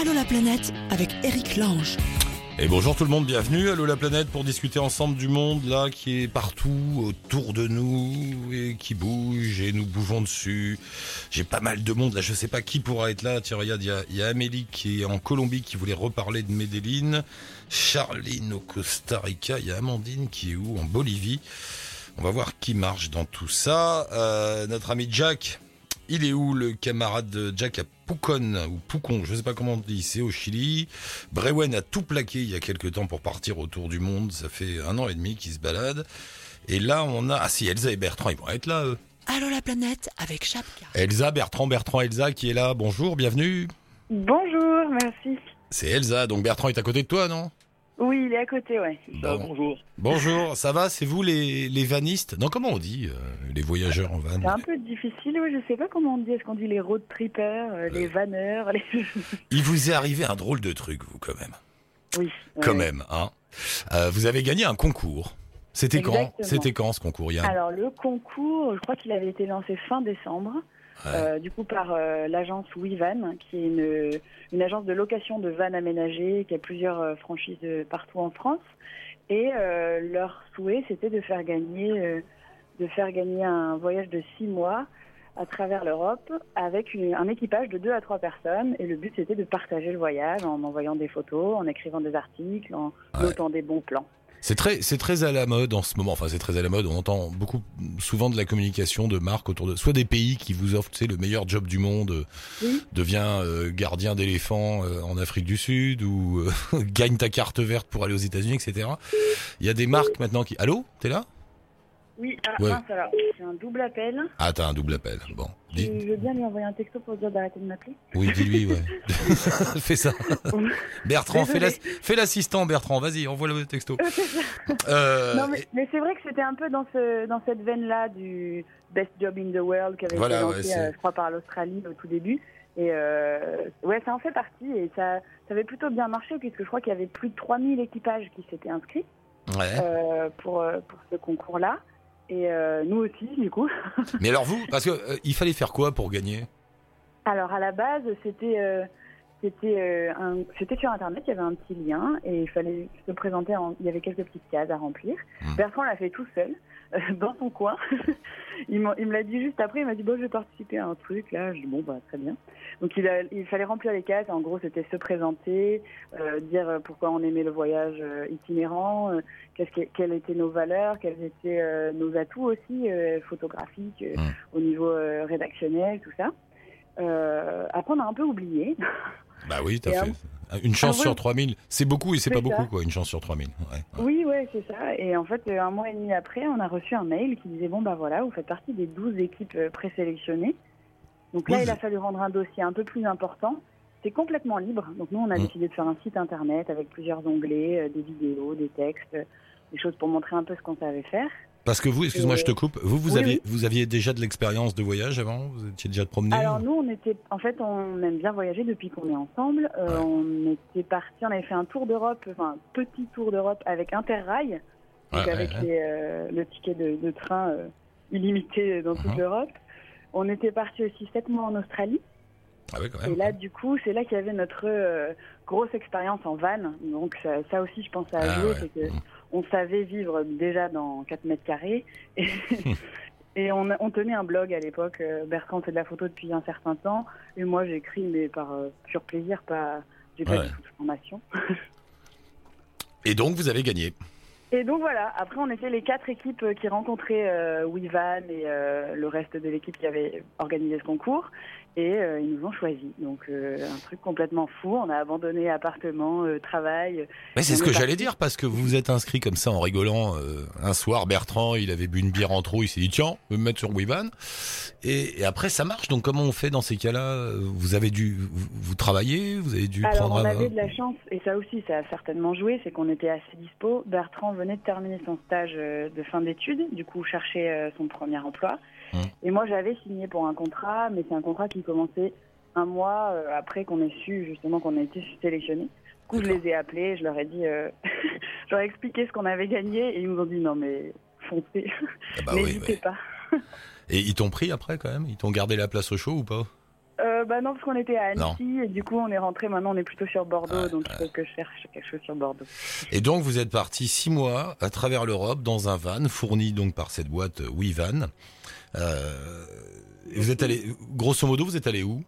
Allô la planète avec Eric Lange. Et bonjour tout le monde, bienvenue. Allô la planète pour discuter ensemble du monde là qui est partout autour de nous et qui bouge et nous bougeons dessus. J'ai pas mal de monde là, je sais pas qui pourra être là. Tiens, regarde, il y a, Amélie qui est en Colombie qui voulait reparler de Medellin. Charline au Costa Rica. Il y a Amandine qui est où? En Bolivie. On va voir qui marche dans tout ça. Euh, notre ami Jack, il est où le camarade de Jack à Pucon ou Pucon, je sais pas comment on dit, c'est au Chili. Brewen a tout plaqué il y a quelques temps pour partir autour du monde. Ça fait un an et demi qu'il se balade. Et là, on a, ah si, Elsa et Bertrand, ils vont être là, eux. Allô la planète avec Chapka. Elsa, Bertrand, Bertrand, Elsa qui est là. Bonjour, bienvenue. Bonjour, merci. C'est Elsa, donc Bertrand est à côté de toi, non? Oui, il est à côté, ouais. Bon. bonjour. Bonjour, ça va C'est vous les, les vanistes Non, comment on dit euh, Les voyageurs en van C'est un peu difficile, oui, je sais pas comment on dit. Est-ce qu'on dit les road trippers, euh, les vanneurs, les... Il vous est arrivé un drôle de truc, vous, quand même. Oui. Quand ouais. même, hein Euh, Vous avez gagné un concours. C'était quand? C'était quand ce concours Alors, le concours, je crois qu'il avait été lancé fin décembre, Ouais. euh, du coup par euh, l'agence WeVan, qui est une, une agence de location de vannes aménagées, qui a plusieurs euh, franchises partout en France. Et leur souhait, c'était de faire gagner, de faire gagner un voyage de six mois à travers l'Europe avec une- un équipage de deux à trois personnes. Et le but, c'était de partager le voyage en envoyant des photos, en écrivant des articles, en Ouais. notant des bons plans. C'est très, c'est très à la mode en ce moment. Enfin, c'est très à la mode. On entend beaucoup, souvent de la communication de marques autour de, soit des pays qui vous offrent, tu sais, le meilleur job du monde, euh, Oui. devient euh, gardien d'éléphants euh, en Afrique du Sud ou euh, gagne ta carte verte pour aller aux États-Unis, etc. Il y a des marques maintenant qui. Allô, t'es là? Oui, ah, Ouais. mince, alors, c'est un double appel. Ah, t'as un double appel. Bon, dis, veux bien lui envoyer un texto pour dire d'arrêter de m'appeler oui, dis-lui, ouais. fais ça. Bertrand, fais l'assistant, Bertrand. Vas-y, envoie le texto. Euh, Non, mais, mais c'est vrai que c'était un peu dans, ce, dans cette veine-là du Best Job in the World qui avait Voilà, été lancé, euh, je crois, par l'Australie au tout début. Et euh, ouais, ça en fait partie et ça, ça avait plutôt bien marché puisque je crois qu'il y avait plus de 3000 équipages qui s'étaient inscrits ouais. pour, euh, pour ce concours-là. Et euh, nous aussi, du coup. Mais alors vous, parce que euh, il fallait faire quoi pour gagner? Alors à la base, c'était euh, c'était euh, sur internet, il y avait un petit lien et il fallait se présenter. En, il y avait quelques petites cases à remplir. Hmm. Bertrand l'a fait tout seul dans son coin. il, me l'a dit juste après. Il m'a dit bon, je vais participer à un truc là. Je dis bon bah très bien. Donc il, a- il fallait remplir les cases. En gros, c'était se présenter, euh, dire euh, pourquoi on aimait le voyage euh, itinérant, euh, qu'est-ce que- quelles étaient nos valeurs, quels étaient nos atouts aussi photographiques Hmm. au niveau rédactionnel, tout ça. Après, on a un peu oublié. Bah oui, t'as fait. Une chance Ah, sur 3000. C'est beaucoup et c'est pas ça. beaucoup, quoi. Une chance sur 3000. Ouais. ouais. Oui, ouais, c'est ça. Et en fait, euh, un mois et demi après, on a reçu un mail qui disait bon bah voilà, vous faites partie des 12 équipes euh, présélectionnées. Donc là, Oui, il a fallu rendre un dossier un peu plus important. C'est complètement libre. Donc nous, on a Mm. décidé de faire un site internet avec plusieurs onglets, euh, des vidéos, des textes, des choses pour montrer un peu ce qu'on savait faire. Parce que vous, excuse-moi, Et- je te coupe. Vous, vous Oui, aviez, oui. vous aviez déjà de l'expérience de voyage avant? Vous étiez déjà de promener? Alors nous, on était, en fait, on aime bien voyager depuis qu'on est ensemble. Euh, Ouais. On était parti, on avait fait un tour d'Europe, enfin un petit tour d'Europe avec Interrail, donc Ouais, avec ouais, ouais. les, euh, le ticket de, de train euh, illimité dans toute Mhm. l'Europe. On était parti aussi sept mois en Australie. Ah ouais, quand Et même. là, du coup, c'est là qu'il y avait notre grosse expérience en van. Donc ça, ça aussi, je pense, a Ah c'est que Mhm. On savait vivre déjà dans 4 mètres carrés. Et, et on, on tenait un blog à l'époque. Euh, Bertrand fait de la photo depuis un certain temps. Et moi, j'écris, mais par euh, pur plaisir, pas. J'ai pas Ouais. du tout de formation. Et donc, vous avez gagné. Et donc voilà, après on était les quatre équipes euh, qui rencontraient euh, WeVan et euh, le reste de l'équipe qui avait organisé ce concours. Et euh, ils nous ont choisis. Donc euh, un truc complètement fou. On a abandonné appartement, euh, travail. Mais c'est ce que j'allais dire, parce que vous vous êtes inscrit comme ça en rigolant. un soir, Bertrand, il avait bu une bière en trop, il s'est dit, tiens, je vais me mettre sur Wevan. Et, et après, ça marche. Donc, comment on fait dans ces cas-là? Vous avez dû, vous, vous travaillez Vous avez dû Alors prendre on avait de la chance, et ça aussi ça a certainement joué, c'est qu'on était assez dispo. Bertrand venait de terminer son stage de fin d'études, du coup cherchait euh, son premier emploi. Mmh. Et moi j'avais signé pour un contrat, mais c'est un contrat qui commençait un mois euh, après qu'on ait su justement qu'on a été sélectionné. Du coup je les ai appelés, je leur ai dit, euh, je leur ai expliqué ce qu'on avait gagné, et ils nous ont dit non mais foncez, Ah bah oui, n'hésitez ouais. pas. Et ils t'ont pris après, quand même? Ils t'ont gardé la place au chaud ou pas? Euh, bah non, parce qu'on était à Non. Annecy et du coup on est rentré. Maintenant on est plutôt sur Bordeaux, Ouais, donc il faut que je cherche quelque chose sur Bordeaux. Et donc vous êtes parti six mois à travers l'Europe dans un van fourni donc par cette boîte euh, WeVan. Euh, vous êtes allé, grosso modo, vous êtes allé où?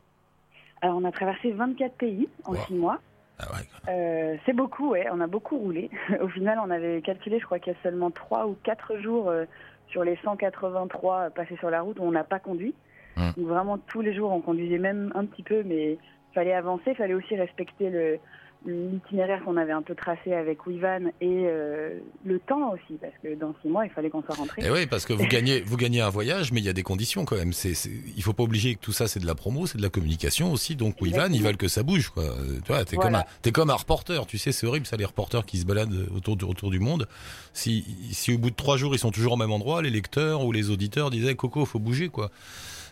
Alors on a traversé 24 pays en Wow. 6 mois. ah ouais, Euh, c'est beaucoup, ouais. On a beaucoup roulé. Au final, on avait calculé, je crois qu'il y a seulement 3 ou 4 jours euh, sur les 183 passés sur la route où on n'a pas conduit. Hmm. Donc vraiment tous les jours, on conduisait même un petit peu, mais fallait avancer, fallait aussi respecter le l'itinéraire qu'on avait un peu tracé avec Wivan et euh, le temps aussi, parce que dans 6 mois, il fallait qu'on soit rentré. Et oui, parce que vous gagnez, vous gagnez un voyage, mais il y a des conditions quand même. C'est, c'est- il faut pas obliger que tout ça c'est de la promo, c'est de la communication aussi. Donc Exactement. ils veulent que ça bouge, quoi. Tu vois, t'es Voilà. comme un, t'es comme un reporter. Tu sais, c'est horrible ça, les reporters qui se baladent autour du, autour du monde. Si, si au bout de trois jours ils sont toujours au même endroit, les lecteurs ou les auditeurs disaient Coco, faut bouger, quoi.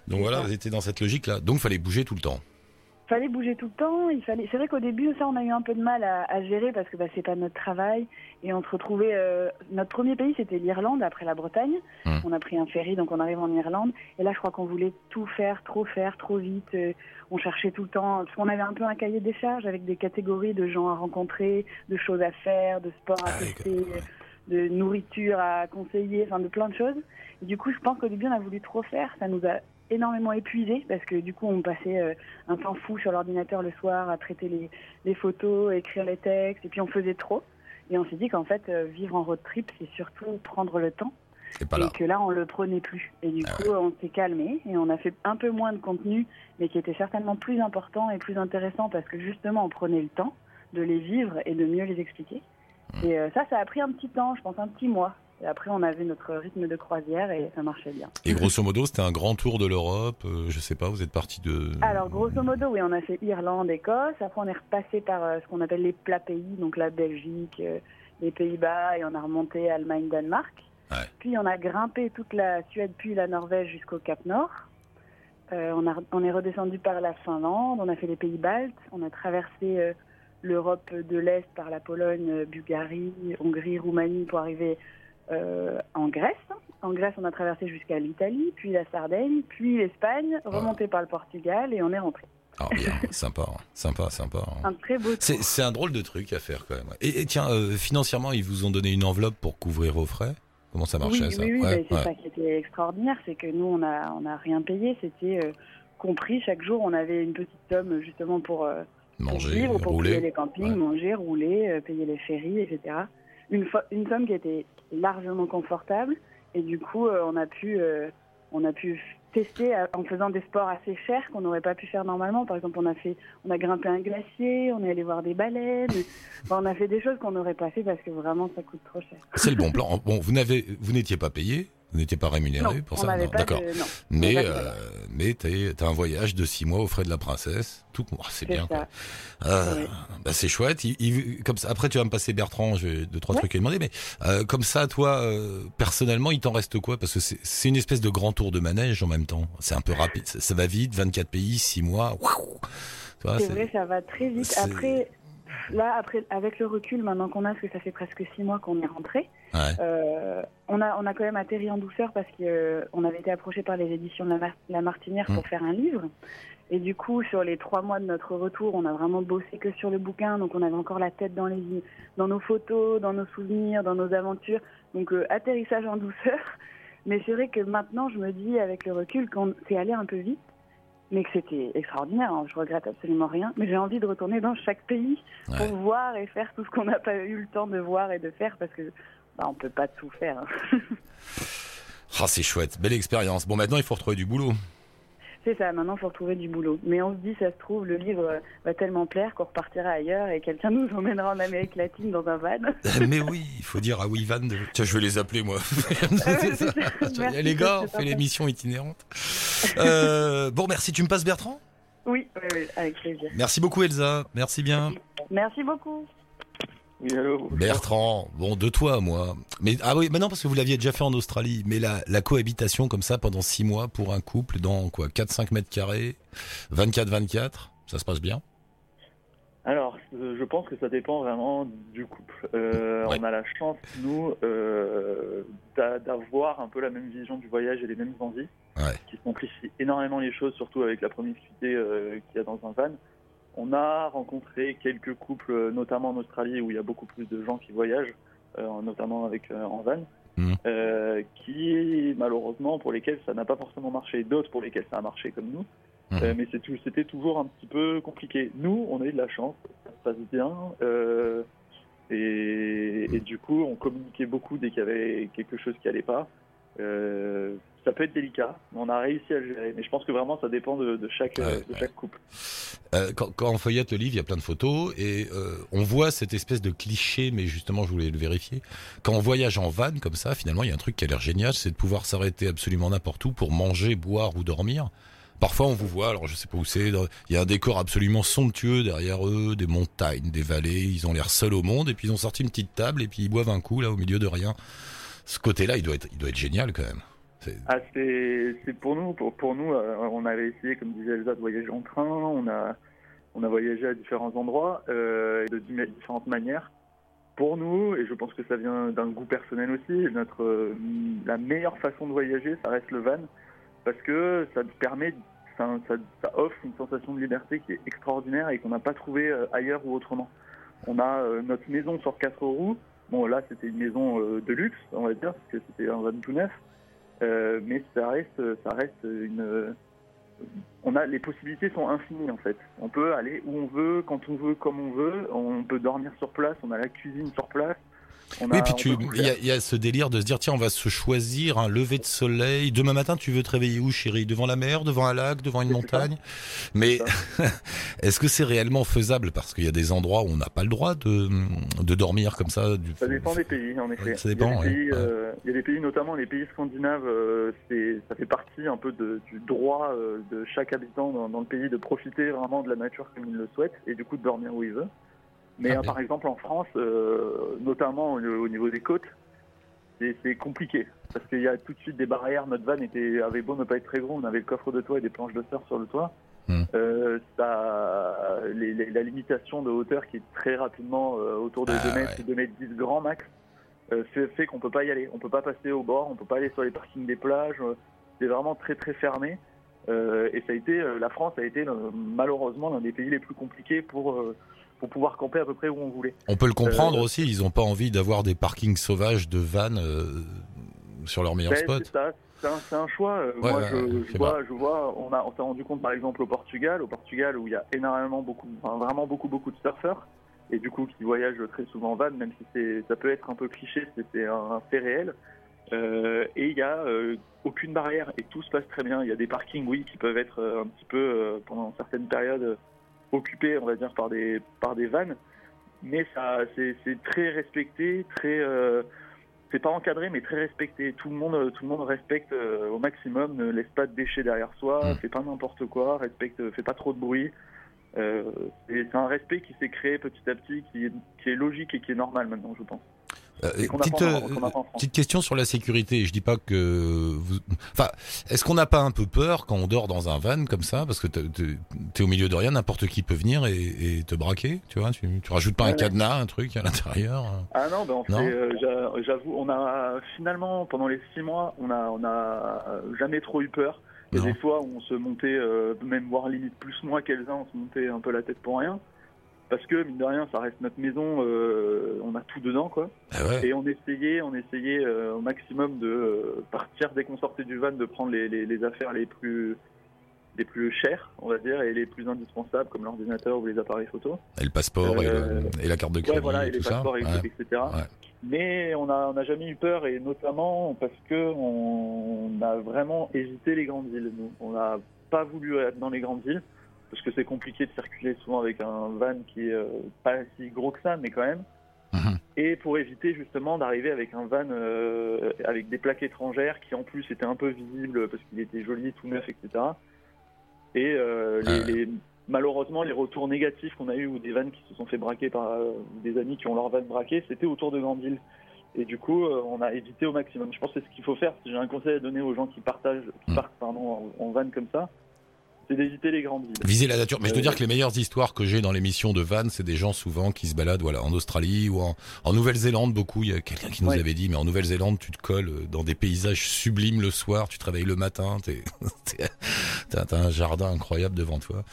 Donc C'est voilà, vous étiez dans cette logique-là. Donc fallait bouger tout le temps. Fallait bouger tout le temps. Il fallait. C'est vrai qu'au début, ça, on a eu un peu de mal à, à gérer parce que bah, c'est pas notre travail et on se retrouvait. euh, notre premier pays, c'était l'Irlande après la Bretagne. Hmm. On a pris un ferry, donc on arrive en Irlande. Et là, je crois qu'on voulait tout faire, trop faire, trop vite. Euh, on cherchait tout le temps parce qu'on avait un peu un cahier des charges avec des catégories de gens à rencontrer, de choses à faire, de sport à Ah tester, de nourriture à conseiller, enfin de plein de choses. Et du coup, je pense qu'au début, on a voulu trop faire. Ça nous a énormément épuisé parce que du coup, on passait euh, un temps fou sur l'ordinateur le soir à traiter les, les photos, écrire les textes, et puis on faisait trop. Et on s'est dit qu'en fait, euh, vivre en road trip, c'est surtout prendre le temps, et que là, on le prenait plus. Et du Ah coup, on s'est calmé et on a fait un peu moins de contenu, mais qui était certainement plus important et plus intéressant parce que justement, on prenait le temps de les vivre et de mieux les expliquer. Mmh. Et euh, ça, ça a pris un petit temps, je pense un petit mois. Et après, on avait notre rythme de croisière et ça marchait bien. Et grosso modo, c'était un grand tour de l'Europe. euh, je sais pas, vous êtes parti de. Alors, grosso modo, oui, on a fait Irlande, Écosse. Après, on est repassé par euh, ce qu'on appelle les plats pays, donc la Belgique, euh, les Pays-Bas, et on a remonté Allemagne, Danemark. Ouais. Puis, on a grimpé toute la Suède, puis la Norvège jusqu'au Cap Nord. Euh, on, a, on est redescendu par la Finlande, on a fait les pays baltes, on a traversé l'Europe de l'Est par la Pologne, Bulgarie, Hongrie, Roumanie pour arriver en Grèce. En Grèce, on a traversé jusqu'à l'Italie, puis la Sardaigne, puis l'Espagne, remonté par le Portugal et on est rentré. Ah bien, sympa, hein. sympa, sympa. hein. Un très beau. C'est, un drôle de truc à faire quand même. Et, et tiens, euh, financièrement, ils vous ont donné une enveloppe pour couvrir vos frais? Comment ça marchait oui, ça? oui, oui, Ouais, c'est ouais. ça qui était extraordinaire, c'est que nous, on a, on a rien payé, c'était euh, compris. Chaque jour, on avait une petite somme justement pour, euh, Manger, vivre, pour payer rouler. les campings, Ouais. manger, rouler, euh, payer les ferries, etc. Une, une somme qui était largement confortable et du coup, euh, on a pu, euh, on a pu tester euh, en faisant des sports assez chers qu'on n'aurait pas pu faire normalement. Par exemple, on a fait, on a grimpé un glacier, on est allé voir des baleines. On a fait des choses qu'on n'aurait pas fait parce que vraiment, ça coûte trop cher. C'est le bon plan. Bon, vous n'avez, vous n'étiez pas payé, vous n'étiez pas rémunéré non, pour ça. D'accord. Mais, euh, mais t'as, un voyage de six mois aux frais de la princesse. Tout, oh, c'est bien. Ouais. bah, c'est chouette. Il- il- comme ça, après, tu vas me passer Bertrand. J'ai deux trois trucs à lui demander. Mais euh, comme ça, toi, euh, personnellement, il t'en reste quoi? Parce que c'est, une espèce de grand tour de manège en même temps. C'est un peu rapide. Ça, ça va vite. 24 pays, six mois. C'est vrai, ça va très vite. Après, là, après, avec le recul, maintenant qu'on a, parce que ça fait presque six mois qu'on est rentré, Ouais. euh, on, a, on a quand même atterri en douceur parce qu'on avait été approché par les éditions de la, Mar- la Martinière pour faire un livre. Et du coup, sur les trois mois de notre retour, on a vraiment bossé que sur le bouquin. Donc, on avait encore la tête dans, les, dans nos photos, dans nos souvenirs, dans nos aventures. Donc, euh, atterrissage en douceur. Mais c'est vrai que maintenant, je me dis, avec le recul, qu'on c'est allé un peu vite, mais que c'était extraordinaire. hein. Je regrette absolument rien. Mais j'ai envie de retourner dans chaque pays Ouais. pour voir et faire tout ce qu'on n'a pas eu le temps de voir et de faire parce que bah, on peut pas tout faire. hein. Ah, c'est chouette. Belle expérience. Bon, maintenant, il faut retrouver du boulot. C'est ça, maintenant il faut retrouver du boulot. Mais on se dit, ça se trouve, le livre euh, va tellement plaire qu'on repartira ailleurs et quelqu'un nous emmènera en Amérique latine dans un van. Mais oui, il faut dire à Wivan de... Tiens, je vais les appeler, moi. Merci, les gars, on fait l'émission itinérante. Euh, bon, merci. Tu me passes Bertrand? Oui, oui, oui, avec plaisir. Merci beaucoup, Elsa. Merci bien. Merci beaucoup. Oui, allô Bertrand, bon, de toi moi. Mais, ah oui, maintenant, parce que vous l'aviez déjà fait en Australie. Mais la, la cohabitation comme ça pendant six mois pour un couple dans quoi 4-5 mètres carrés, 24-24, ça se passe bien? Alors, euh, je pense que ça dépend vraiment du couple. Euh, Ouais. On a la chance, nous, euh, d'a- d'avoir un peu la même vision du voyage et les mêmes envies, Ouais. qui simplifient énormément les choses, surtout avec la promiscuité euh, qu'il y a dans un van. On a rencontré quelques couples, euh, notamment en Australie, où il y a beaucoup plus de gens qui voyagent, euh, notamment avec euh, en van, euh, qui, malheureusement, pour lesquels ça n'a pas forcément marché, d'autres pour lesquels ça a marché comme nous. Euh, mais c'était toujours un petit peu compliqué. Nous, on a eu de la chance, ça se passe bien. et, et du coup, on communiquait beaucoup dès qu'il y avait quelque chose qui allait pas. Euh, ça peut être délicat, mais on a réussi à le gérer. Mais je pense que vraiment, ça dépend de, de chaque, Ouais, euh, de ouais. chaque couple. Euh, quand, quand on feuillette le livre, il y a plein de photos et euh, on voit cette espèce de cliché, mais justement, je voulais le vérifier. Quand on voyage en van comme ça, finalement, il y a un truc qui a l'air génial, c'est de pouvoir s'arrêter absolument n'importe où pour manger, boire ou dormir. Parfois, on vous voit, alors je sais pas où c'est, il y a un décor absolument somptueux derrière eux, des montagnes, des vallées, ils ont l'air seuls au monde, et puis ils ont sorti une petite table, et puis ils boivent un coup, là, au milieu de rien. Ce côté-là, il doit être, il doit être génial, quand même. Ah, c'est pour nous, pour, pour nous, euh, on avait essayé, comme disait Elsa, de voyager en train. On a, on a voyagé à différents endroits euh, de di- différentes manières. Pour nous, et je pense que ça vient d'un goût personnel aussi, notre euh, la meilleure façon de voyager, ça reste le van, parce que ça permet, ça, ça, offre une sensation de liberté qui est extraordinaire et qu'on n'a pas trouvé euh, ailleurs ou autrement. On a notre maison sur quatre roues. Bon, là, c'était une maison de luxe, on va dire, parce que c'était un van tout neuf. Euh, mais ça reste, ça reste une. On a les possibilités sont infinies en fait. On peut aller où on veut, quand on veut, comme on veut. On peut dormir sur place. On a la cuisine sur place. On Oui, a- puis tu, il y, a- il y a ce délire de se dire tiens, on va se choisir un lever de soleil. Demain matin, tu veux te réveiller où, chérie? Devant la mer, devant un lac, devant une ça. montagne? Mais est-ce que c'est réellement faisable? Parce qu'il y a des endroits où on n'a pas le droit de, de dormir comme ça. Du... Ça dépend des pays, en effet. Ça dépend, il, y a des ouais. pays, Ouais. euh, il y a des pays, notamment les pays scandinaves, euh, ça fait partie un peu de- du droit euh, de chaque habitant dans, dans le pays de profiter vraiment de la nature comme il le souhaite et du coup de dormir où il veut. Mais Ah, euh, bien. par exemple en France, euh, notamment au, au niveau des côtes, c'est, compliqué parce qu'il y a tout de suite des barrières. Notre van était, avait beau ne pas être très gros, on avait le coffre de toit et des planches de surf sur le toit. Hmm. Euh, ça, les- les- la limitation de hauteur qui est très rapidement euh, autour de Ah, 2 mètres, ouais. 2 mètres 10 grand max, fait, qu'on peut pas y aller. On peut pas passer au bord, on peut pas aller sur les parkings des plages. C'est vraiment très très fermé. Et ça a été, la France a été malheureusement l'un des pays les plus compliqués pour pour pouvoir camper à peu près où on voulait. On peut le comprendre Euh, aussi. Ils n'ont pas envie d'avoir des parkings sauvages de vannes euh, sur leur meilleur Ben, spot. c'est un, choix. Euh, Ouais, Moi, ouais, je, vois, je vois, on a, on s'est rendu compte par exemple au Portugal, au Portugal où il y a énormément beaucoup, enfin, vraiment beaucoup, beaucoup de surfeurs et du coup qui voyagent très souvent en van, même si ça peut être un peu cliché, c'est un, un fait réel. Euh, et il y a euh, aucune barrière et tout se passe très bien. Il y a des parkings, oui, qui peuvent être euh, un petit peu pendant certaines périodes occupés, on va dire, par des par des vannes, mais ça, c'est c'est très respecté, très euh, c'est pas encadré mais très respecté. Tout le monde, tout le monde respecte euh, au maximum, ne laisse pas de déchets derrière soi, Mm. fait pas n'importe quoi, respecte, fait pas trop de bruit. Euh, et c'est un respect qui s'est créé petit à petit, qui est, qui est logique et qui est normal maintenant, je pense. Euh, Et petite, euh, petite question sur la sécurité. Je dis pas que vous... Enfin, est-ce qu'on n'a pas un peu peur quand on dort dans un van comme ça? Parce que t'es- au milieu de rien, n'importe qui peut venir et, et te braquer, tu vois tu, tu rajoutes pas un Ouais. cadenas, un truc à l'intérieur Ah non, ben on euh, j'a- j'avoue, on a finalement pendant les six mois, on a, on a jamais trop eu peur. Il y a Non. des fois où on se montait, euh, même voire limite plus moi qu'Elsa, on se montait un peu la tête pour rien. Parce que mine de rien, ça reste notre maison, euh, on a tout dedans quoi. Ah ouais. Et on essayait, on essayait euh, au maximum de euh, partir dès qu'on sortait du van, de prendre les, les, les affaires les plus les plus chères, on va dire, et les plus indispensables comme l'ordinateur ou les appareils photo. Et le passeport et, le- et la carte de crédit Ouais, voilà, et et tout les ça. passeports, et- Ouais. etc. Mais on n'a on jamais eu peur, et notamment parce que on a vraiment évité les grandes villes. Nous, on n'a pas voulu être dans les grandes villes parce que c'est compliqué de circuler souvent avec un van qui est euh, pas si gros que ça, mais quand même. Mhm. Et pour éviter justement d'arriver avec un van euh, avec des plaques étrangères qui en plus étaient un peu visibles parce qu'il était joli, tout neuf, etc. Et euh, les, Ouais. les- malheureusement, les retours négatifs qu'on a eu ou des vannes qui se sont fait braquer par des amis qui ont leur van braqué, c'était autour de grandes villes. Et du coup, on a évité au maximum. Je pense que c'est ce qu'il faut faire. Si j'ai un conseil à donner aux gens qui partagent, qui Mm. partent pardon, en, en van comme ça, c'est d'éviter les grandes villes. Viser la nature. Mais je dois Euh, dire que les meilleures histoires que j'ai dans l'émission de Van, c'est des gens souvent qui se baladent voilà, en Australie ou en, en Nouvelle-Zélande beaucoup. Il y a quelqu'un qui nous Ouais. avait dit, mais en Nouvelle-Zélande, tu te colles euh, dans des paysages sublimes le soir, tu te réveilles le matin, t'as un jardin incroyable devant toi.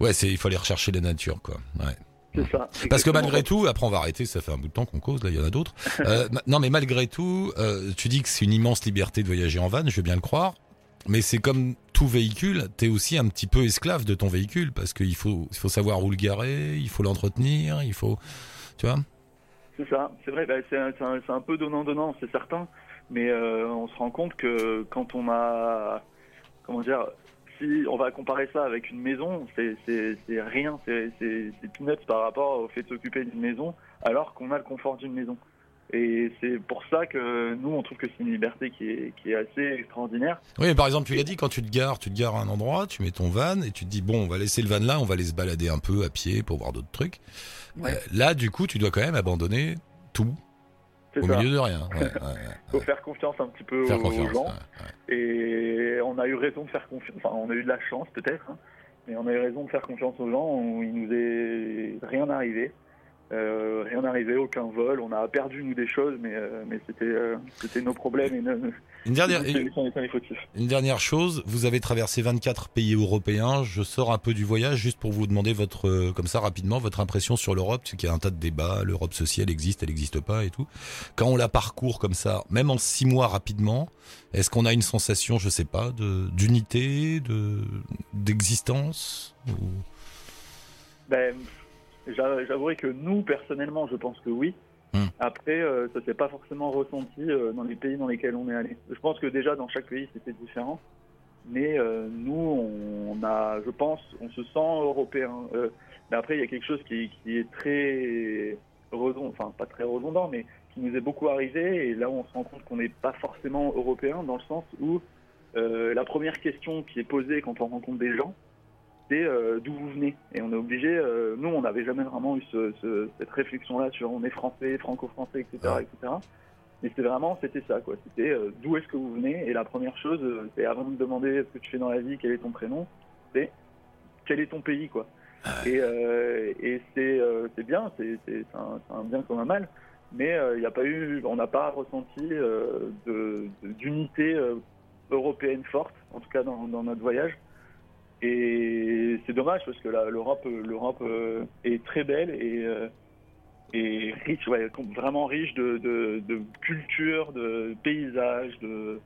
Ouais, c'est il faut aller rechercher la nature, quoi. Ouais. C'est ça. Parce que malgré tout, après on va arrêter, ça fait un bout de temps qu'on cause, là il y en a d'autres. Euh, non mais malgré tout, euh, tu dis que c'est une immense liberté de voyager en van, je veux bien le croire. Mais c'est comme tout véhicule, t'es aussi un petit peu esclave de ton véhicule parce qu'il faut, il faut savoir où le garer, il faut l'entretenir, il faut, tu vois. C'est ça, c'est vrai, bah, c'est un, peu donnant-donnant, c'est certain, mais euh, on se rend compte que quand on a, comment dire, si on va comparer ça avec une maison, c'est rien, c'est peanuts par rapport au fait de s'occuper d'une maison, alors qu'on a le confort d'une maison. Et c'est pour ça que nous, on trouve que c'est une liberté qui est, qui est assez extraordinaire. Oui, mais par exemple, tu l'as dit, quand tu te gares, tu te gares à un endroit, tu mets ton van et tu te dis bon, on va laisser le van là, on va aller se balader un peu à pied pour voir d'autres trucs. Ouais. Euh, là, du coup, tu dois quand même abandonner tout au ça. milieu de rien. Ouais, ouais, ouais. faut faire confiance un petit peu Faire aux, gens. ouais, ouais. Et on a eu raison de faire confiance. Enfin, on a eu de la chance peut-être, hein, mais on a eu raison de faire confiance aux gens. Où il nous est rien arrivé. Euh, rien arrivé, aucun vol. On a perdu nous des choses, mais, euh, mais c'était euh, c'était nos problèmes et nos, nos Une dernière. Une chose, vous avez traversé 24 pays européens. Je sors un peu du voyage juste pour vous demander votre, euh, comme ça rapidement, votre impression sur l'Europe, parce qu'il y a un tas de débats. L'Europe ceci, elle existe, elle n'existe pas et tout. Quand on la parcourt comme ça, même en six mois rapidement, est-ce qu'on a une sensation, je sais pas, de d'unité, de d'existence ou- Ben, j'avouerai que nous, personnellement, je pense que oui. Hmm. Après, euh, ça s'est pas forcément ressenti euh, dans les pays dans lesquels on est allé. Je pense que déjà dans chaque pays c'était différent, mais euh, nous, on a, je pense, on se sent européen. Euh, mais après, il y a quelque chose qui, qui est très redondant, enfin pas très redondant, mais qui nous est beaucoup arrivé. Et là, on se rend compte qu'on n'est pas forcément européen dans le sens où la première question qui est posée quand on rencontre des gens, c'est euh, d'où vous venez. Et on est obligé, euh, nous on n'avait jamais vraiment eu ce, ce- cette réflexion-là sur on est français, franco-français, etc. Ouais. etc. Mais c'était vraiment, c'était ça, quoi. C'était euh, d'où est-ce que vous venez? Et la première chose, c'est avant de demander ce que tu fais dans la vie, quel est ton prénom, c'est quel est ton pays, quoi. Et, euh, et c'est c'est bien, c'est un, un bien comme un mal. Mais il n'y a pas eu, on n'a pas ressenti d'unité européenne forte, en tout cas dans, dans notre voyage. Et c'est dommage parce que l'Europe, l'Europe euh, est très belle et, euh, et riche, ouais, vraiment riche de, de, de culture, de paysages, de,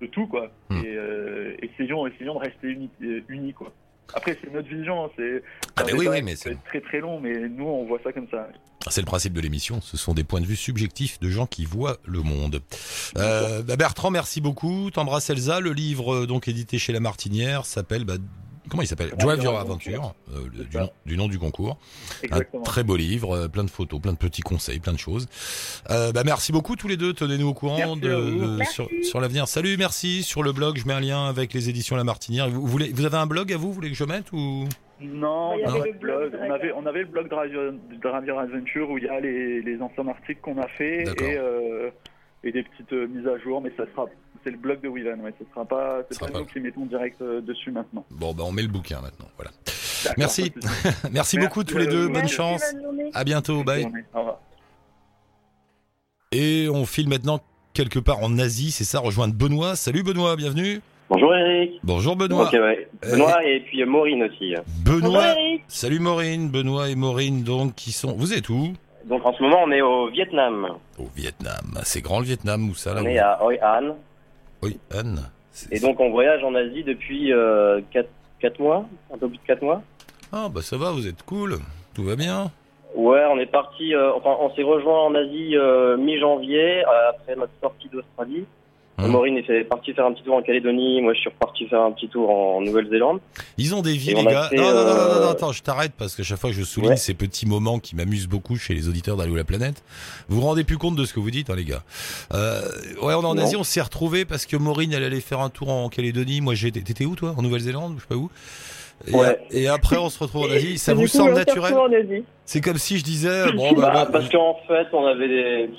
de tout quoi. Hmm. Et euh, essayons, essayons de rester unis, euh, unis quoi. Après c'est notre vision, c'est Ah, c'est oui, oui, mais très très long, mais nous on voit ça comme ça. C'est le principe de l'émission. Ce sont des points de vue subjectifs de gens qui voient le monde. Euh, bah, Bertrand, merci beaucoup. T'embrasses Elsa. Le livre donc édité chez La Martinière s'appelle bah, comment il s'appelle Drive Your Adventure, euh, le- du, nom, du nom du concours. Exactement. Un très beau livre, euh, plein de photos, plein de petits conseils, plein de choses. Euh, bah, merci beaucoup tous les deux. Tenez-nous au courant Merci de, à vous. de- sur, sur l'avenir. Salut, merci. Sur le blog, je mets un lien avec les éditions La Martinière. Vous, voulez, vous avez un blog à vous Vous voulez que je mette ou? Non, Il y on, avait a le blog on avait on avait le blog de Radio Adventure où il y a les, les anciens articles qu'on a fait et, euh, et des petites mises à jour, mais ça sera c'est le blog de Wivan, ouais, ce sera pas c'est sera pas nous qui mettons direct euh, dessus maintenant. Bon, bah on met le bouquin maintenant. Voilà. Merci. Merci beaucoup tous les à deux. Bonne Merci, chance. bonne. À bientôt. Bonne Bye. journée. Au revoir. Et on file maintenant quelque part en Asie, c'est ça, rejoindre Benoît. Salut Benoît, bienvenue. Bonjour Eric. Bonjour Benoît. Ouais. Benoît et puis euh, Maureen aussi. Benoît. Salut Maureen, Benoît et Maureen donc qui sont. Vous êtes où? Donc en ce moment on est au Vietnam. Au Vietnam. C'est grand le Vietnam où ça là On est à Hoi An. Oui, Anne. Et donc on voyage en Asie depuis 4, mois, un peu plus de 4 mois. Ah bah ça va, vous êtes cool. Tout va bien. Ouais, on est parti, euh, enfin on s'est rejoint en Asie euh, mi-janvier euh, après notre sortie d'Australie. Hum. Maureen est parti faire un petit tour en Calédonie, moi je suis reparti faire un petit tour en Nouvelle-Zélande. Ils ont des vies les a gars. fait, non, non, non, non, non, euh, attends, je t'arrête parce que chaque fois que je souligne Ouais. ces petits moments qui m'amusent beaucoup chez les auditeurs d'Allo la planète, vous vous rendez plus compte de ce que vous dites, hein, les gars. Euh, ouais, on est en Non. Asie, on s'est retrouvés parce que Maureen, elle allait faire un tour en Calédonie. Moi, j'étais. T'étais où, toi En Nouvelle-Zélande ou je sais pas où et, Ouais. et après, on se retrouve en Asie. Ça vous coup, semble naturel. C'est comme si je disais, bon, bah, Bah, bah, parce qu'en fait on avait des...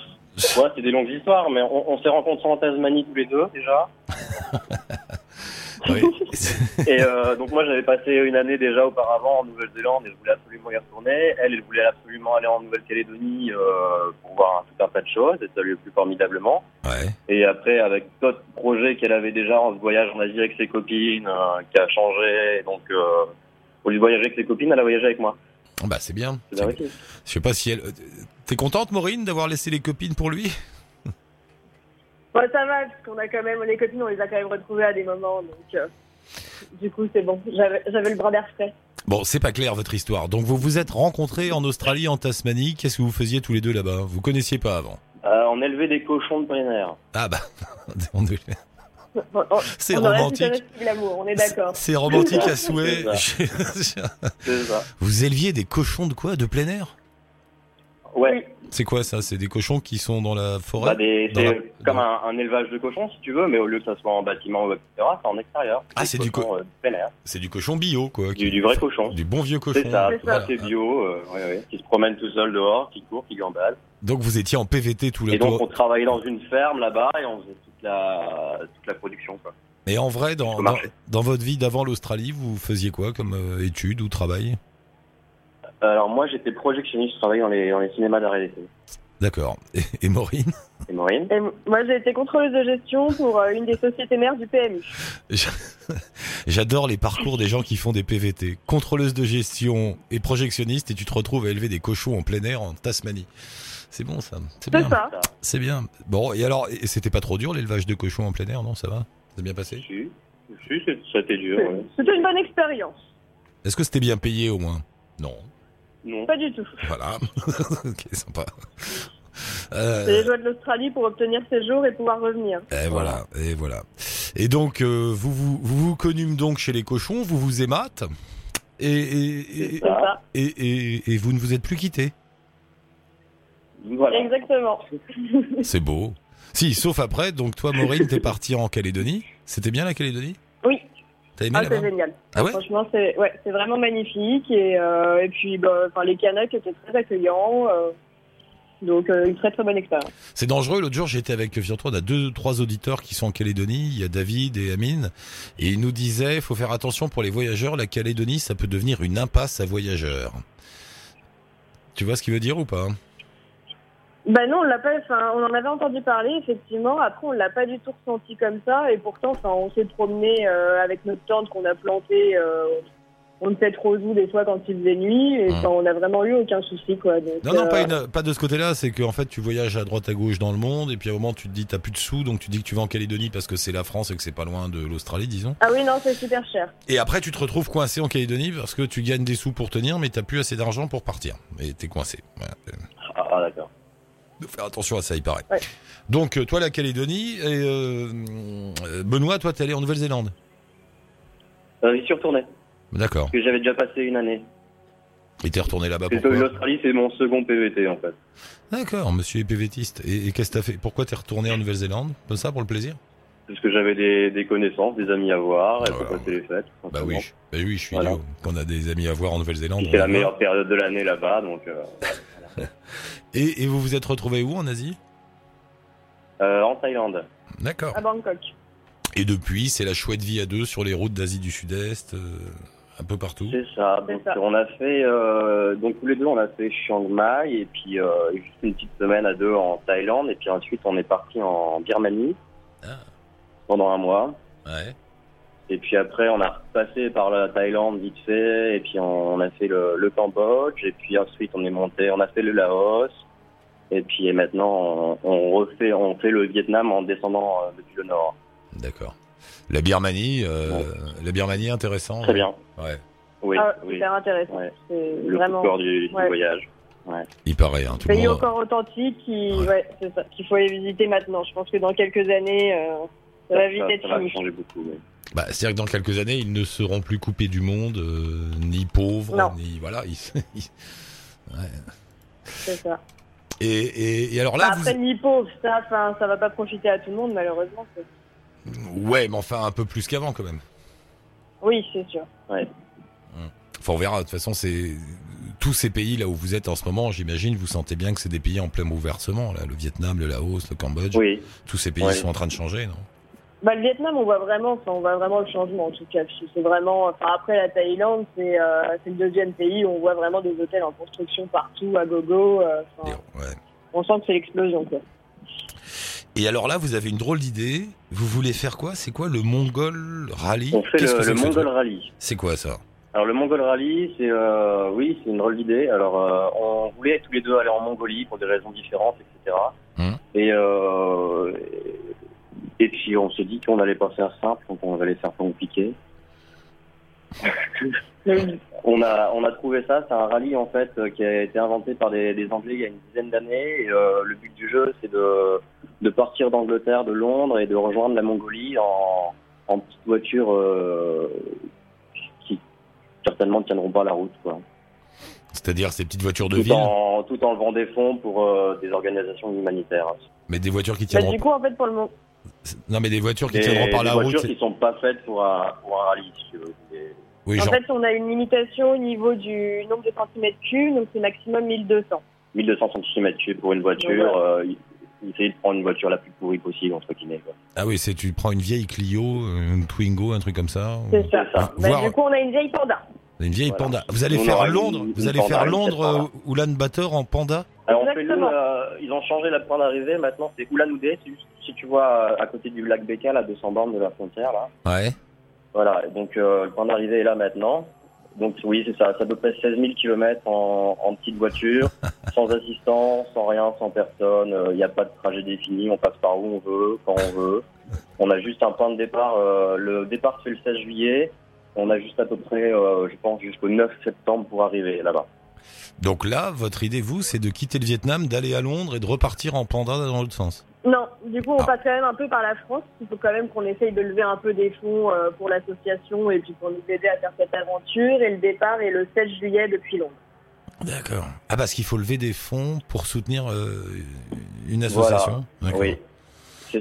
Ouais, c'est des longues histoires, mais on, on s'est rencontrés en Tasmanie tous les deux déjà. Oui. Et euh, donc moi j'avais passé une année déjà auparavant en Nouvelle-Zélande et je voulais absolument y retourner. Elle, elle voulait absolument aller en Nouvelle-Calédonie euh, pour voir un, tout un tas de choses et ça lui a plu formidablement. ouais. Et après avec d'autres projets qu'elle avait déjà en voyage en Asie avec ses copines, euh, qui a changé. Donc au lieu de voyager avec ses copines, elle a voyagé avec moi. Bah c'est bien. C'est bien C'est- aussi. Je sais pas si elle. euh, T'es contente, Maureen, d'avoir laissé les copines pour lui? Bon, ça va, parce qu'on a quand même, les copines, on les a quand même retrouvées à des moments, donc euh, du coup, c'est bon. J'avais le bras d'air frais. Bon, c'est pas clair votre histoire. Donc vous vous êtes rencontrés en Australie, en Tasmanie. Qu'est-ce que vous faisiez tous les deux là-bas? Vous connaissiez pas avant? Euh, on élevait des cochons de plein air. Ah bah, on c'est romantique. connaître l'amour, on est d'accord. C'est romantique à souhait. ça. C'est ça. vous éleviez des cochons de quoi? De plein air? Ouais. C'est quoi ça? C'est des cochons qui sont dans la forêt? Bah, des- Dans c'est la- comme un, un élevage de cochons, si tu veux, mais au lieu que ça soit en bâtiment ou etc., c'est en extérieur. Ah, c'est du euh, de plein air. C'est du cochon bio, quoi. Du, du vrai cochon. Du bon vieux cochon. C'est ça, C'est c'est bio, euh, ouais, ouais, qui se promène tout seul dehors, qui court, qui gambade. Donc vous étiez en PVT tout le Et donc on travaillait dans une ferme là-bas et on faisait la, toute la production. Quoi. Et en vrai, dans, dans, votre vie d'avant l'Australie, vous faisiez quoi comme euh, études ou travail? Alors moi j'étais projectionniste, je travaillais dans les, dans les cinémas d'arrêt d'essai. D'accord. Et, et Maureen? Et Maureen? Et moi, j'ai été contrôleuse de gestion pour euh, une des sociétés mères du PMU. J'adore les parcours des gens qui font des PVT. Contrôleuse de gestion et projectionniste et tu te retrouves à élever des cochons en plein air en Tasmanie. C'est bon ça. C'est C'est bien. ça. C'est bien. Bon, et alors, et c'était pas trop dur l'élevage de cochons en plein air, non Ça va? Ça s'est bien passé? Si, si c'était dur. ouais. C'était une bonne expérience. Est-ce que c'était bien payé au moins? Non. Non. Pas du tout. Voilà. ok, sympa. C'est Euh, les joies de l'Australie pour obtenir séjour et pouvoir revenir. et voilà, et voilà. Et donc, euh, vous, vous, vous vous connûmes donc chez les cochons, vous vous aimâtes, et, et, et- et vous ne vous êtes plus quittés. Voilà. Exactement. C'est beau. Si, sauf après, donc toi, Maureen, t'es partie en Calédonie. C'était bien la Calédonie? Oui. T'as aimé Ah, c'est génial. Ah ouais? Franchement, c'est ouais, c'est vraiment magnifique. Et, euh, et puis, bah, enfin, les Kanaks étaient très accueillants. euh, donc, euh, une très très bonne expérience. C'est dangereux. L'autre jour, j'étais avec, figure-toi, on a deux, trois auditeurs qui sont en Calédonie. Il y a David et Amine. Et ils nous disaient, il faut faire attention pour les voyageurs. La Calédonie, ça peut devenir une impasse à voyageurs. Tu vois ce qu'il veut dire ou pas? Ben non, on l'a pas. Enfin, on en avait entendu parler effectivement. Après, on l'a pas du tout ressenti comme ça. Et pourtant, enfin, on s'est promené euh, avec notre tente qu'on a plantée. Euh, on ne sait trop où des fois quand il faisait nuit. Et enfin, on a vraiment eu aucun souci quoi. Donc, Non, non, euh, pas, une- pas de ce côté-là. C'est qu'en fait, tu voyages à droite à gauche dans le monde. Et puis à un moment, tu te dis, t'as plus de sous. Donc tu dis que tu vas en Calédonie parce que c'est la France et que c'est pas loin de l'Australie, disons. Ah oui, non, c'est super cher. Et après, tu te retrouves coincé en Calédonie parce que tu gagnes des sous pour tenir, mais t'as plus assez d'argent pour partir. Et t'es coincé. Voilà. Ah, ah, d'accord. Faut faire attention à ça, il paraît. Ouais. Donc, euh, toi, la Calédonie, et euh, euh, Benoît, toi, t'es allé en Nouvelle-Zélande. Euh, j'y suis retourné, D'accord. parce que j'avais déjà passé une année. Et t'es retourné là-bas pourquoi l'Australie c'est mon second PVT en fait. D'accord, monsieur est PVTiste. Et, et qu'est-ce que t'as fait? Pourquoi t'es retourné en Nouvelle-Zélande? Comme ça, pour le plaisir? Parce que j'avais des, des connaissances, des amis à voir, et pour passer les fêtes. Bah oui, bah oui, je suis Voilà. idiot. Qu'on a des amis à voir en Nouvelle-Zélande. C'est la meilleure période de l'année là-bas, donc euh, Et, et vous vous êtes retrouvé où en Asie? Euh, en Thaïlande. D'accord. À Bangkok. Et depuis, c'est la chouette vie à deux sur les routes d'Asie du Sud-Est, euh, un peu partout. C'est ça. Donc ça. on a fait, euh, donc tous les deux on a fait Chiang Mai et puis euh, juste une petite semaine à deux en Thaïlande et puis ensuite on est parti en Birmanie Ah. pendant un mois. Ouais. Et puis après, on a repassé par la Thaïlande vite fait, et puis on, on a fait le, le Cambodge, et puis ensuite on est monté, on a fait le Laos, et puis maintenant on, on refait, on fait le Vietnam en descendant euh, depuis le nord. D'accord. La Birmanie, euh, la Birmanie intéressant. Très bien. Ouais. Oui, ah, oui. super intéressant. Ouais. C'est Le vraiment coup de cœur du, du Ouais. voyage. Il paraît, hein, tout le pays au monde. corps authentique qui, Ouais. ouais, c'est ça, qu'il faut aller visiter maintenant. Je pense que dans quelques années, euh, ça va vite ça, être ça va changer beaucoup. oui. Bah, c'est-à-dire que dans quelques années, ils ne seront plus coupés du monde, euh, ni pauvres, Non. ni voilà. ils- ils- Ouais. C'est ça. Et, et, et alors là, Bah, après, vous... ni pauvre, ça, ça va pas profiter à tout le monde, malheureusement. ouais, mais enfin un peu plus qu'avant quand même. Oui, c'est sûr. Enfin, on verra. De toute façon, c'est tous ces pays là où vous êtes en ce moment. J'imagine, vous sentez bien que c'est des pays en plein bouleversement. Là, le Vietnam, le Laos, le Cambodge. Oui, Tous ces pays sont en train de changer, non? Bah, le Vietnam, on voit vraiment, enfin, on voit vraiment le changement en tout cas. C'est vraiment, enfin, après la Thaïlande, c'est euh, c'est le deuxième pays où on voit vraiment des hôtels en construction partout, à gogo. euh, enfin, Ouais. on sent que c'est l'explosion. Et alors là, vous avez une drôle d'idée. Vous voulez faire quoi? C'est quoi le Mongol Rally? On fait le, Mongol Rally. C'est quoi ça? Alors le Mongol Rally, c'est euh, oui, c'est une drôle d'idée. Alors euh, on voulait tous les deux aller en Mongolie pour des raisons différentes, etc. Hum. Et euh, et puis on s'est dit qu'on allait pas faire simple, donc on allait faire compliqué. On a on a trouvé ça, c'est un rallye en fait qui a été inventé par des, des Anglais il y a une dizaine d'années. Et euh, le but du jeu, c'est de de partir d'Angleterre, de Londres et de rejoindre la Mongolie en en petite voiture euh, qui certainement ne tiendront pas la route quoi. C'est-à-dire ces petites voitures de tout ville, en tout en levant des fonds pour euh, des organisations humanitaires. mais des voitures qui Bah, tiendront du coup, en fait, pour le moment, Non, mais des voitures qui Des, tiendront par des la voitures route. qui sont pas faites pour un pour un rallye. Si tu veux. C'est- Oui, en genre. fait, on a une limitation au niveau du nombre de centimètres cubes, donc c'est maximum 1200. 1200 cm3 pour une voiture. euh, essayer de prendre une voiture la plus pourrie possible entre guillemets. Quoi. Ah oui, c'est tu prends une vieille Clio, une Twingo, un truc comme ça. ou- C'est ça. C'est ça. Bah, Voir- Du coup, on a une vieille Panda. Une vieille Voilà. Panda. Vous allez On faire aura une- Londres. une Vous allez Panda, faire Londres, euh, Ulan Bator en Panda? Alors on fait le, Exactement. euh, ils ont changé la point d'arrivée. Maintenant c'est Ulan-Ude. Si, si tu vois euh, à côté du lac Baikal à 200 bornes de la frontière là. Ouais. Voilà. Donc euh, le point d'arrivée est là maintenant. Donc oui, c'est ça. C'est à peu près 16 000 km en, en petite voiture, sans assistant, sans rien, sans personne. Il n'y a pas de trajet défini. On passe par où on veut, quand on veut. On a juste un point de départ. euh, le départ c'est le 16 juillet. On a juste à peu près, euh, je pense, jusqu'au 9 septembre pour arriver là-bas. Donc là, votre idée, vous, c'est de quitter le Vietnam, d'aller à Londres et de repartir en Panda dans l'autre sens. Non, du coup, on Ah. passe quand même un peu par la France. Il faut quand même qu'on essaye de lever un peu des fonds euh, pour l'association et puis pour nous aider à faire cette aventure. Et le départ est le 16 juillet depuis Londres. D'accord. Ah, parce qu'il faut lever des fonds pour soutenir euh, une association. Oui,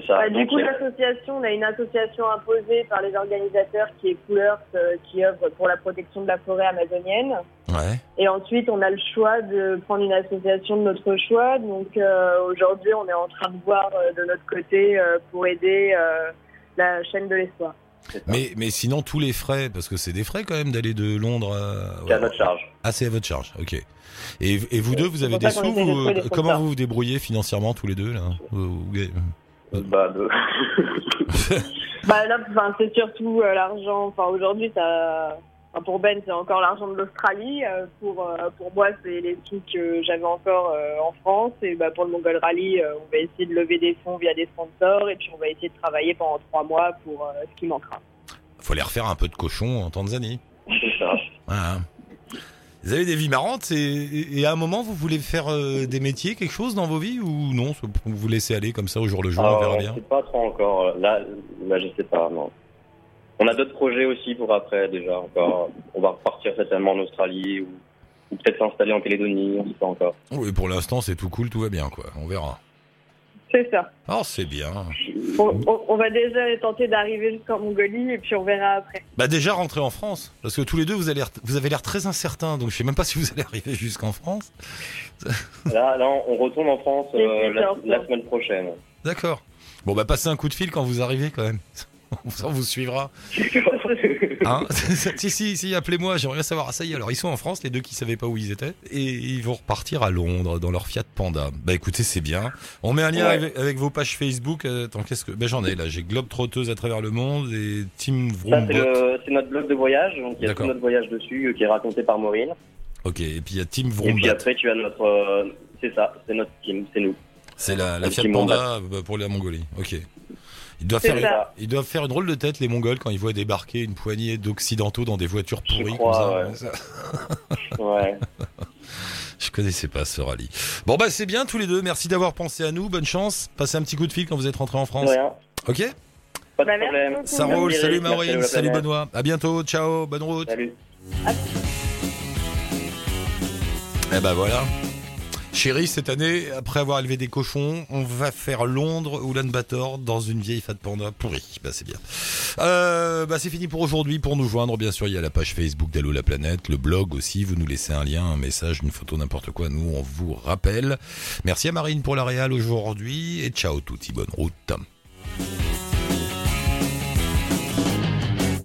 c'est ça. Bah, du Donc, coup, a- l'association, on a une association imposée par les organisateurs qui est Coolers, euh, qui œuvre pour la protection de la forêt amazonienne. Ouais. Et ensuite, on a le choix de prendre une association de notre choix. Donc euh, aujourd'hui, on est en train de voir euh, de notre côté euh, pour aider euh, la chaîne de l'espoir. Mais, mais sinon, tous les frais, parce que c'est des frais quand même d'aller de Londres à. C'est à notre charge. Ah, c'est à votre charge, ok. Et, et vous deux, vous avez des sous vous, euh, Comment vous vous débrouillez financièrement tous les deux là? Vous- vous- Bah, de- Bah là, enfin, c'est surtout euh, l'argent. Enfin, aujourd'hui, ça. enfin, pour Ben, c'est encore l'argent de l'Australie. Euh, pour euh, pour moi, c'est les sous que j'avais encore euh, en France. Et bah pour le Mongol Rally, euh, on va essayer de lever des fonds via des sponsors. Et puis on va essayer de travailler pendant trois mois pour euh, ce qui manquera. Faut aller refaire un peu de cochon en Tanzanie. c'est ça. Voilà. Vous avez des vies marrantes et, à un moment, vous voulez faire euh, des métiers, quelque chose dans vos vies ou non? Vous vous laissez aller comme ça au jour le jour, on Alors, verra bien. sait pas trop encore. Là, là, je sais pas. Non. On a d'autres projets aussi pour après déjà. Encore, on va repartir certainement en Australie ou, ou peut-être s'installer en Calédonie. On sait pas encore. Oui, pour l'instant, c'est tout cool, tout va bien, quoi. On verra. C'est ça. Oh, c'est bien. On, on- on va déjà tenter d'arriver jusqu'en Mongolie et puis on verra après. Bah déjà rentrer en France, parce que tous les deux vous, allez, vous avez l'air très incertains, donc je sais même pas si vous allez arriver jusqu'en France. Là, là, on retourne en France euh, la, la semaine prochaine. D'accord. Bon bah passez un coup de fil quand vous arrivez quand même. Ça vous suivra. Hein si, si, si, appelez-moi, j'aimerais savoir. Ah, ça y est, alors ils sont en France, les deux qui savaient pas où ils étaient, et ils vont repartir à Londres dans leur Fiat Panda. Bah écoutez, c'est bien. On met un lien Ouais. avec, avec vos pages Facebook. Attends, qu'est-ce que. Bah j'en ai là, j'ai Globe Trotteuse à travers le monde et Team Ça, Vroombot. c'est notre blog de voyage. Donc, il y a tout notre voyage dessus euh, qui est raconté par Maureen. Ok, et puis il y a Team Et puis après, tu as notre. euh, c'est ça, c'est notre team, c'est nous. C'est la, Fiat Panda euh, pour la Mongolie. Ok. Ils doivent, faire, ça. ils doivent faire une drôle de tête, les Mongols, quand ils voient débarquer une poignée d'Occidentaux dans des voitures Je pourries crois, comme ça. ouais. Ça, Ouais. Je connaissais pas ce rallye. Bon bah c'est bien tous les deux, merci d'avoir pensé à nous, bonne chance. Passez un petit coup de fil quand vous êtes rentrés en France. Rien. Ok? Pas de Bah, problème. Ça roule, salut Maureen, salut. Benoît. À bientôt, ciao, bonne route. Salut. Eh ben voilà. Chérie, cette année, après avoir élevé des cochons, on va faire Londres ou Bator dans une vieille Fat Panda pourrie. Bah c'est bien. Euh, bah c'est fini pour aujourd'hui. Pour nous joindre, bien sûr, il y a la page Facebook d'Allo la planète, le blog aussi. Vous nous laissez un lien, un message, une photo, n'importe quoi. Nous, on vous rappelle. Merci à Marine pour la réal aujourd'hui et ciao touti, bonne route.